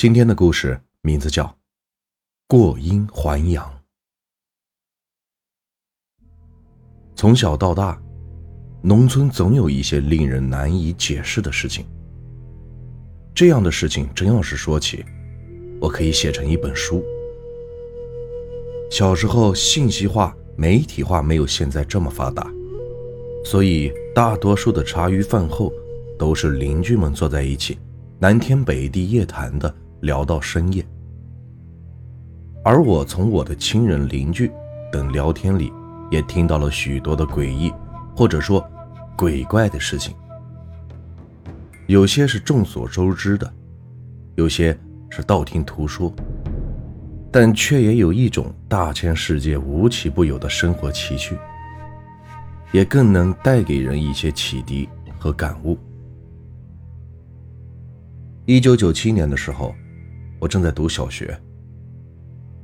今天的故事名字叫《过阴还阳》。从小到大，农村总有一些令人难以解释的事情。这样的事情真要是说起，我可以写成一本书。小时候，信息化、媒体化没有现在这么发达，所以大多数的茶余饭后都是邻居们坐在一起，南天北地夜谈的。聊到深夜，而我从我的亲人、邻居等聊天里，也听到了许多的诡异，或者说鬼怪的事情。有些是众所周知的，有些是道听途说，但却也有一种大千世界无奇不有的生活奇趣，也更能带给人一些启迪和感悟。一九九七年的时候。我正在读小学。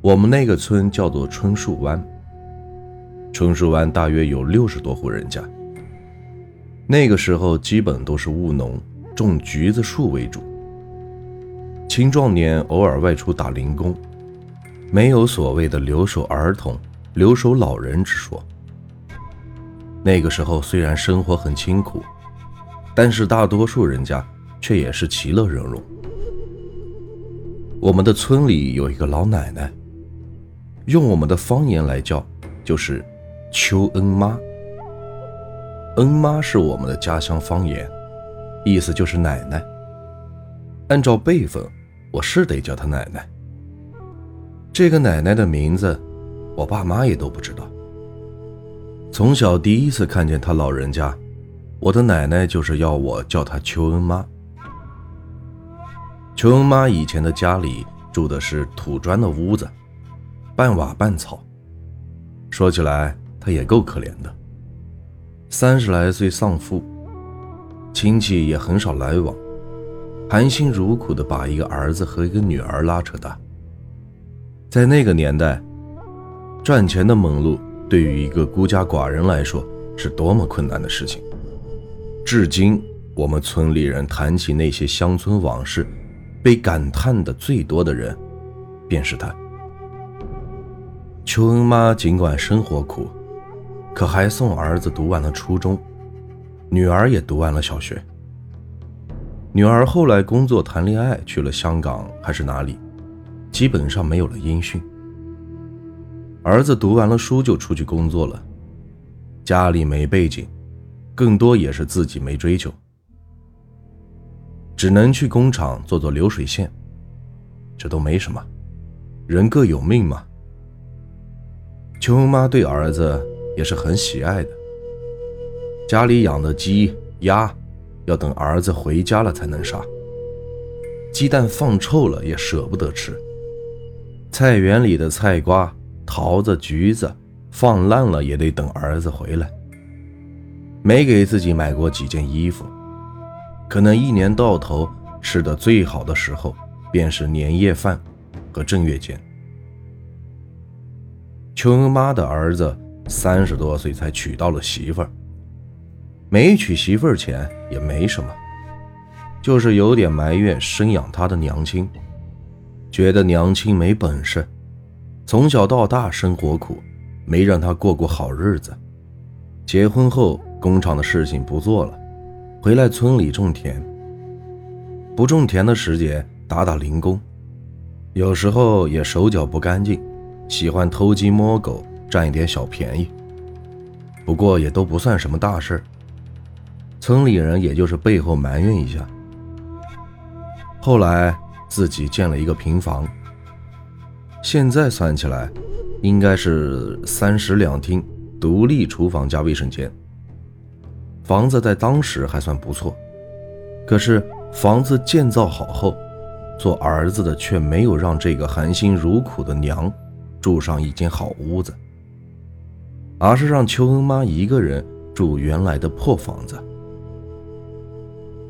我们那个村叫做春树湾。春树湾大约有六十多户人家。那个时候基本都是务农，种橘子树为主。青壮年偶尔外出打零工，没有所谓的留守儿童、留守老人之说。那个时候虽然生活很清苦，但是大多数人家却也是其乐融融。我们的村里有一个老奶奶，用我们的方言来叫，就是“邱恩妈”。恩妈是我们的家乡方言，意思就是奶奶。按照辈分，我是得叫她奶奶。这个奶奶的名字，我爸妈也都不知道。从小第一次看见她老人家，我的奶奶就是要我叫她邱恩妈。邱恩妈以前的家里住的是土砖的屋子，半瓦半草。说起来，她也够可怜的。三十来岁丧父，亲戚也很少来往，含辛茹苦的把一个儿子和一个女儿拉扯大。在那个年代，赚钱的猛路对于一个孤家寡人来说是多么困难的事情。至今，我们村里人谈起那些乡村往事。被感叹的最多的人，便是他。邱恩妈尽管生活苦，可还送儿子读完了初中，女儿也读完了小学。女儿后来工作谈恋爱去了香港还是哪里，基本上没有了音讯。儿子读完了书就出去工作了，家里没背景，更多也是自己没追求。只能去工厂做做流水线，这都没什么，人各有命嘛。邱妈对儿子也是很喜爱的，家里养的鸡鸭，要等儿子回家了才能杀。鸡蛋放臭了也舍不得吃，菜园里的菜瓜、桃子、橘子放烂了也得等儿子回来。没给自己买过几件衣服。可能一年到头吃的最好的时候，便是年夜饭和正月间。邱恩妈的儿子三十多岁才娶到了媳妇儿，没娶媳妇儿前也没什么，就是有点埋怨生养他的娘亲，觉得娘亲没本事，从小到大生活苦，没让他过过好日子。结婚后，工厂的事情不做了。回来村里种田，不种田的时节打打零工，有时候也手脚不干净，喜欢偷鸡摸狗占一点小便宜。不过也都不算什么大事村里人也就是背后埋怨一下。后来自己建了一个平房，现在算起来，应该是三室两厅，独立厨房加卫生间。房子在当时还算不错，可是房子建造好后，做儿子的却没有让这个含辛茹苦的娘住上一间好屋子，而是让邱恩妈一个人住原来的破房子。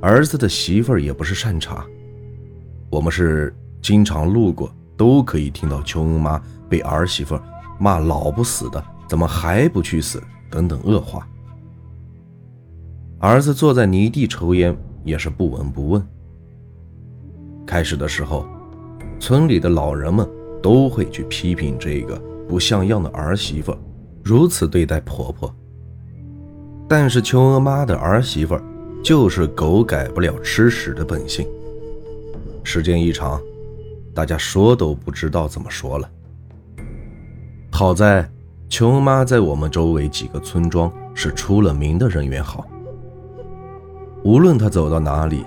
儿子的媳妇儿也不是善茬，我们是经常路过，都可以听到邱恩妈被儿媳妇骂老不死的，怎么还不去死等等恶话。儿子坐在泥地抽烟，也是不闻不问。开始的时候，村里的老人们都会去批评这个不像样的儿媳妇如此对待婆婆。但是秋娥妈的儿媳妇就是狗改不了吃屎的本性。时间一长，大家说都不知道怎么说了。好在秋妈在我们周围几个村庄是出了名的人缘好，无论她走到哪里，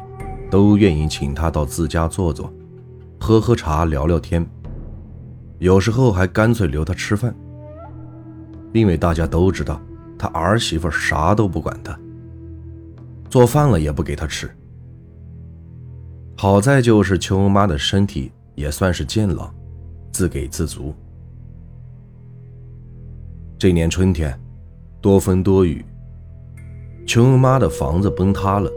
都愿意请她到自家坐坐，喝喝茶，聊聊天，有时候还干脆留她吃饭，因为大家都知道。他儿媳妇啥都不管他，做饭了也不给他吃。好在就是秋妈的身体也算是健朗，自给自足。这年春天，多风多雨，秋妈的房子崩塌了，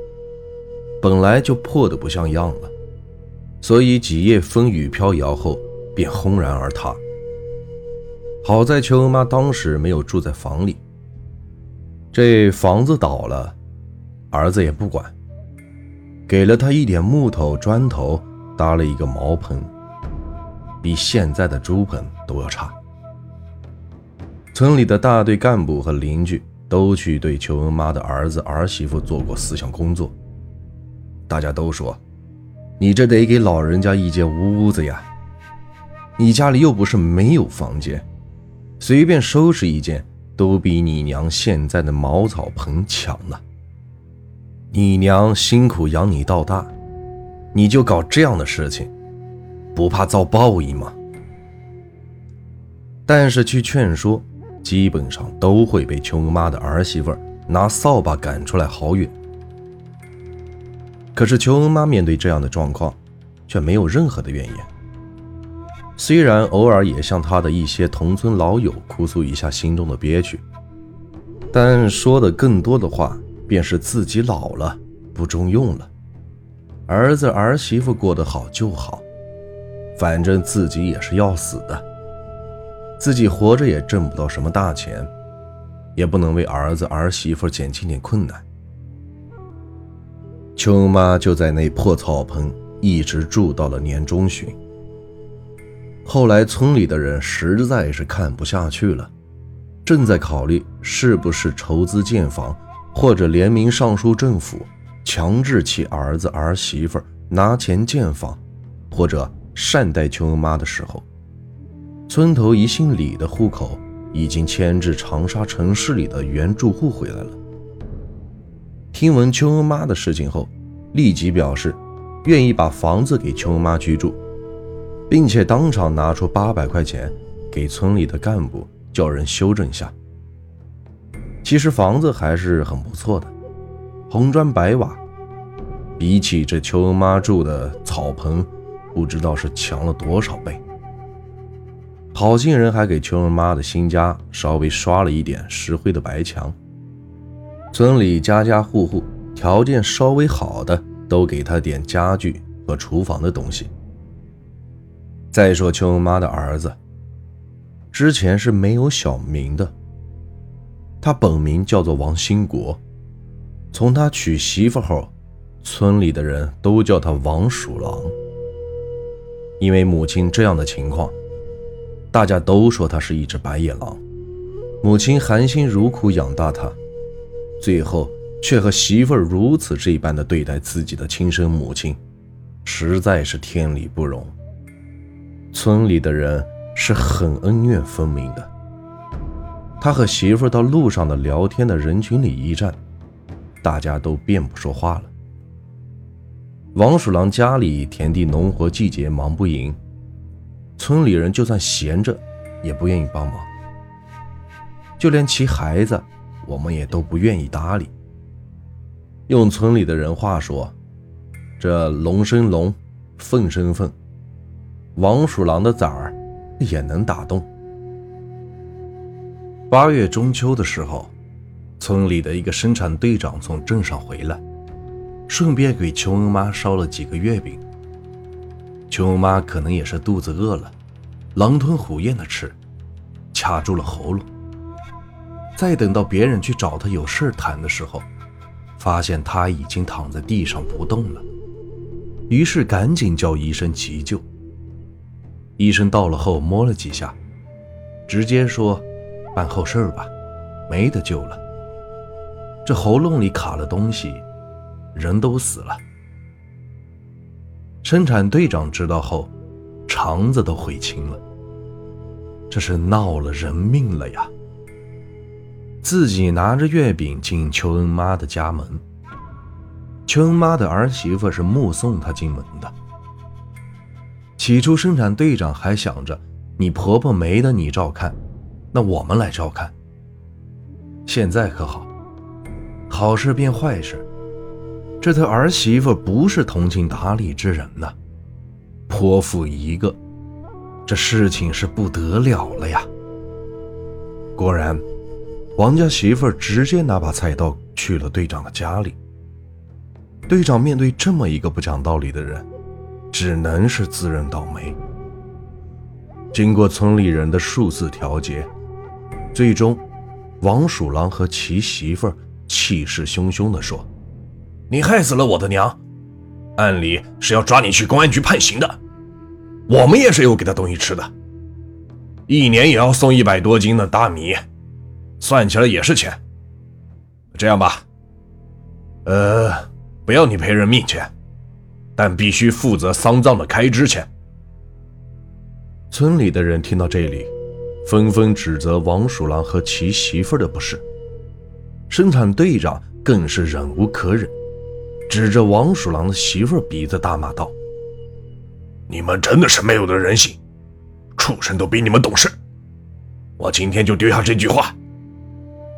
本来就破的不像样了，所以几夜风雨飘摇后便轰然而塌。好在秋妈当时没有住在房里。这房子倒了，儿子也不管，给了他一点木头砖头，搭了一个茅棚，比现在的猪棚都要差。村里的大队干部和邻居都去对邱恩妈的儿子儿媳妇做过思想工作，大家都说：“你这得给老人家一间屋子呀，你家里又不是没有房间，随便收拾一间。”都比你娘现在的茅草棚强呢。你娘辛苦养你到大，你就搞这样的事情，不怕遭报应吗？但是去劝说，基本上都会被秋妈的儿媳妇拿扫把赶出来好远。可是秋恩妈面对这样的状况，却没有任何的怨言。虽然偶尔也向他的一些同村老友哭诉一下心中的憋屈，但说的更多的话便是自己老了，不中用了，儿子儿媳妇过得好就好，反正自己也是要死的，自己活着也挣不到什么大钱，也不能为儿子儿媳妇减轻点困难。秋妈就在那破草棚一直住到了年中旬。后来，村里的人实在是看不下去了，正在考虑是不是筹资建房，或者联名上书政府，强制其儿子儿媳妇拿钱建房，或者善待邱恩妈的时候，村头一姓李的户口已经迁至长沙城市里的原住户回来了。听闻邱恩妈的事情后，立即表示愿意把房子给邱恩妈居住。并且当场拿出八百块钱给村里的干部，叫人修正下。其实房子还是很不错的，红砖白瓦，比起这邱恩妈住的草棚，不知道是强了多少倍。好心人还给邱恩妈的新家稍微刷了一点石灰的白墙。村里家家户户条件稍微好的，都给他点家具和厨房的东西。再说秋妈的儿子，之前是没有小名的，他本名叫做王兴国。从他娶媳妇后，村里的人都叫他王鼠狼。因为母亲这样的情况，大家都说他是一只白眼狼。母亲含辛茹苦养大他，最后却和媳妇如此这般的对待自己的亲生母亲，实在是天理不容。村里的人是很恩怨分明的。他和媳妇到路上的聊天的人群里一站，大家都便不说话了。王鼠狼家里田地农活季节忙不赢，村里人就算闲着，也不愿意帮忙。就连其孩子，我们也都不愿意搭理。用村里的人话说，这龙生龙，凤生凤。王鼠狼的崽儿也能打洞。八月中秋的时候，村里的一个生产队长从镇上回来，顺便给邱恩妈烧了几个月饼。邱恩妈可能也是肚子饿了，狼吞虎咽的吃，卡住了喉咙。再等到别人去找他有事谈的时候，发现他已经躺在地上不动了，于是赶紧叫医生急救。医生到了后摸了几下，直接说：“办后事吧，没得救了。这喉咙里卡了东西，人都死了。”生产队长知道后，肠子都悔青了。这是闹了人命了呀！自己拿着月饼进秋恩妈的家门，秋恩妈的儿媳妇是目送他进门的。起初，生产队长还想着你婆婆没得你照看，那我们来照看。现在可好，好事变坏事，这他儿媳妇不是通情达理之人呐，泼妇一个，这事情是不得了了呀。果然，王家媳妇直接拿把菜刀去了队长的家里。队长面对这么一个不讲道理的人。只能是自认倒霉。经过村里人的数次调解，最终，王鼠狼和其媳妇气势汹汹地说：“你害死了我的娘，按理是要抓你去公安局判刑的。我们也是有给他东西吃的，一年也要送一百多斤的大米，算起来也是钱。这样吧，呃，不要你赔人命钱。”但必须负责丧葬的开支钱。村里的人听到这里，纷纷指责王鼠狼和其媳妇的不是。生产队长更是忍无可忍，指着王鼠狼的媳妇鼻子大骂道：“你们真的是没有了人性，畜生都比你们懂事！我今天就丢下这句话：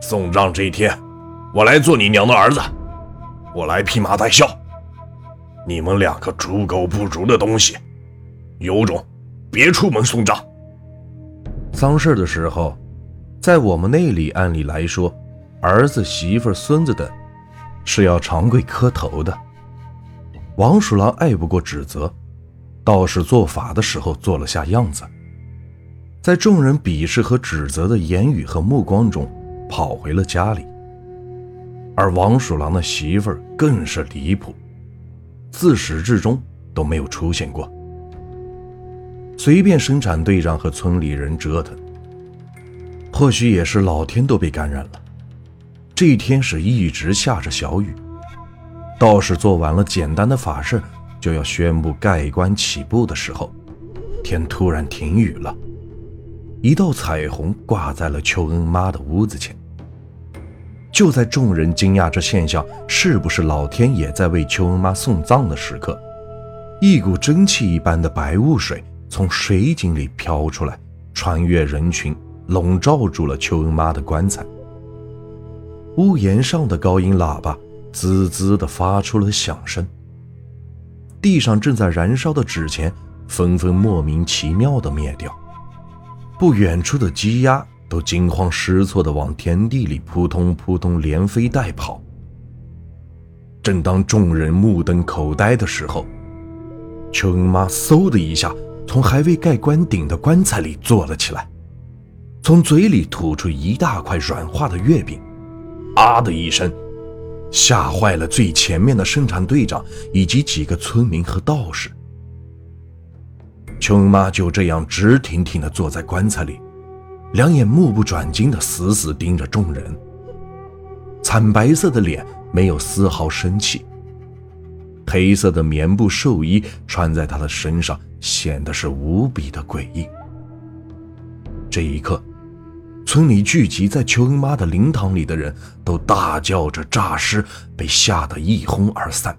送葬这一天，我来做你娘的儿子，我来披麻戴孝。”你们两个猪狗不如的东西，有种别出门送葬。丧事的时候，在我们那里，按理来说，儿子、媳妇、孙子等是要长跪磕头的。王鼠狼爱不过指责，倒是做法的时候做了下样子，在众人鄙视和指责的言语和目光中，跑回了家里。而王鼠狼的媳妇更是离谱。自始至终都没有出现过。随便生产队长和村里人折腾，或许也是老天都被感染了。这一天是一直下着小雨，道士做完了简单的法事，就要宣布盖棺起步的时候，天突然停雨了，一道彩虹挂在了秋恩妈的屋子前。就在众人惊讶这现象是不是老天也在为秋恩妈送葬的时刻，一股蒸汽一般的白雾水从水井里飘出来，穿越人群，笼罩住了秋恩妈的棺材。屋檐上的高音喇叭滋滋地发出了响声，地上正在燃烧的纸钱纷纷莫名其妙地灭掉，不远处的鸡鸭。都惊慌失措地往田地里扑通扑通连飞带跑。正当众人目瞪口呆的时候，秋恩妈嗖的一下从还未盖棺顶的棺材里坐了起来，从嘴里吐出一大块软化的月饼，啊的一声，吓坏了最前面的生产队长以及几个村民和道士。琼妈就这样直挺挺地坐在棺材里。两眼目不转睛地死死盯着众人，惨白色的脸没有丝毫生气，黑色的棉布寿衣穿在她的身上，显得是无比的诡异。这一刻，村里聚集在邱恩妈的灵堂里的人都大叫着诈尸，被吓得一哄而散。